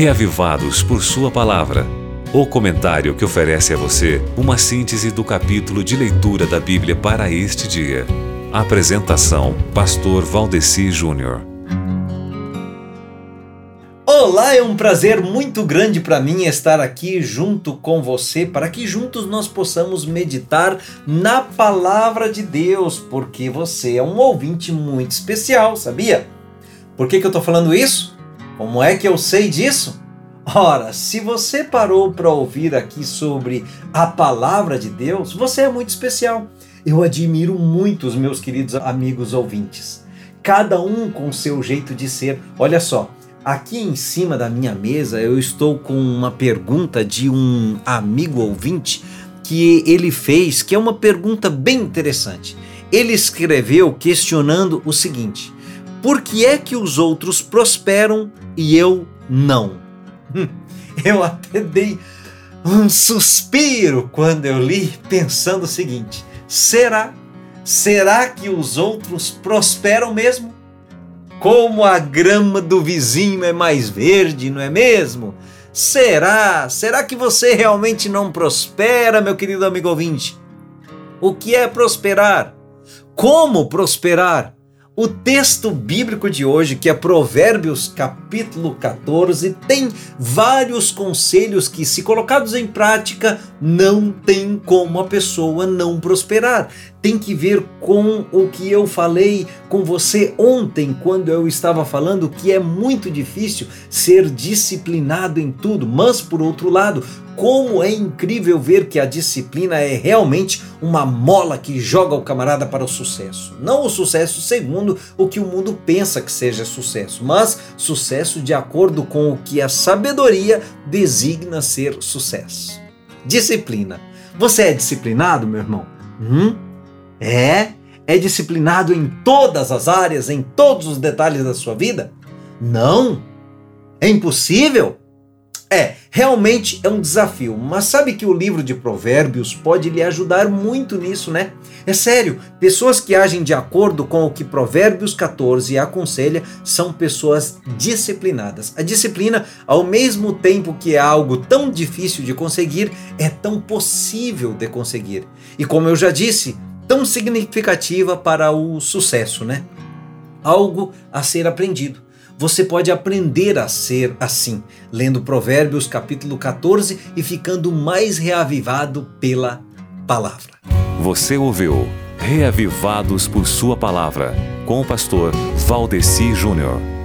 reavivados por Sua palavra. O comentário que oferece a você uma síntese do capítulo de leitura da Bíblia para este dia. Apresentação: Pastor Valdeci Júnior. Olá, é um prazer muito grande para mim estar aqui junto com você para que juntos nós possamos meditar na palavra de Deus, porque você é um ouvinte muito especial, sabia? Por que, que eu estou falando isso? Como é que eu sei disso? Ora, se você parou para ouvir aqui sobre a palavra de Deus, você é muito especial. Eu admiro muito os meus queridos amigos ouvintes. Cada um com seu jeito de ser. Olha só, aqui em cima da minha mesa eu estou com uma pergunta de um amigo ouvinte que ele fez, que é uma pergunta bem interessante. Ele escreveu questionando o seguinte: Por que é que os outros prosperam e eu não? Hum, eu até dei um suspiro quando eu li, pensando o seguinte: será? Será que os outros prosperam mesmo? Como a grama do vizinho é mais verde, não é mesmo? Será? Será que você realmente não prospera, meu querido amigo ouvinte? O que é prosperar? Como prosperar? O texto bíblico de hoje, que é Provérbios capítulo 14, tem vários conselhos que, se colocados em prática, não tem como a pessoa não prosperar. Tem que ver com o que eu falei com você ontem, quando eu estava falando que é muito difícil ser disciplinado em tudo, mas por outro lado, como é incrível ver que a disciplina é realmente uma mola que joga o camarada para o sucesso. Não o sucesso segundo o que o mundo pensa que seja sucesso, mas sucesso de acordo com o que a sabedoria designa ser sucesso. Disciplina. Você é disciplinado, meu irmão? Hum? É? É disciplinado em todas as áreas, em todos os detalhes da sua vida? Não. É impossível? É, realmente é um desafio, mas sabe que o livro de Provérbios pode lhe ajudar muito nisso, né? É sério, pessoas que agem de acordo com o que Provérbios 14 aconselha são pessoas disciplinadas. A disciplina, ao mesmo tempo que é algo tão difícil de conseguir, é tão possível de conseguir. E como eu já disse, tão significativa para o sucesso, né? Algo a ser aprendido. Você pode aprender a ser assim, lendo Provérbios capítulo 14 e ficando mais reavivado pela palavra. Você ouviu Reavivados por Sua Palavra, com o pastor Valdeci Júnior.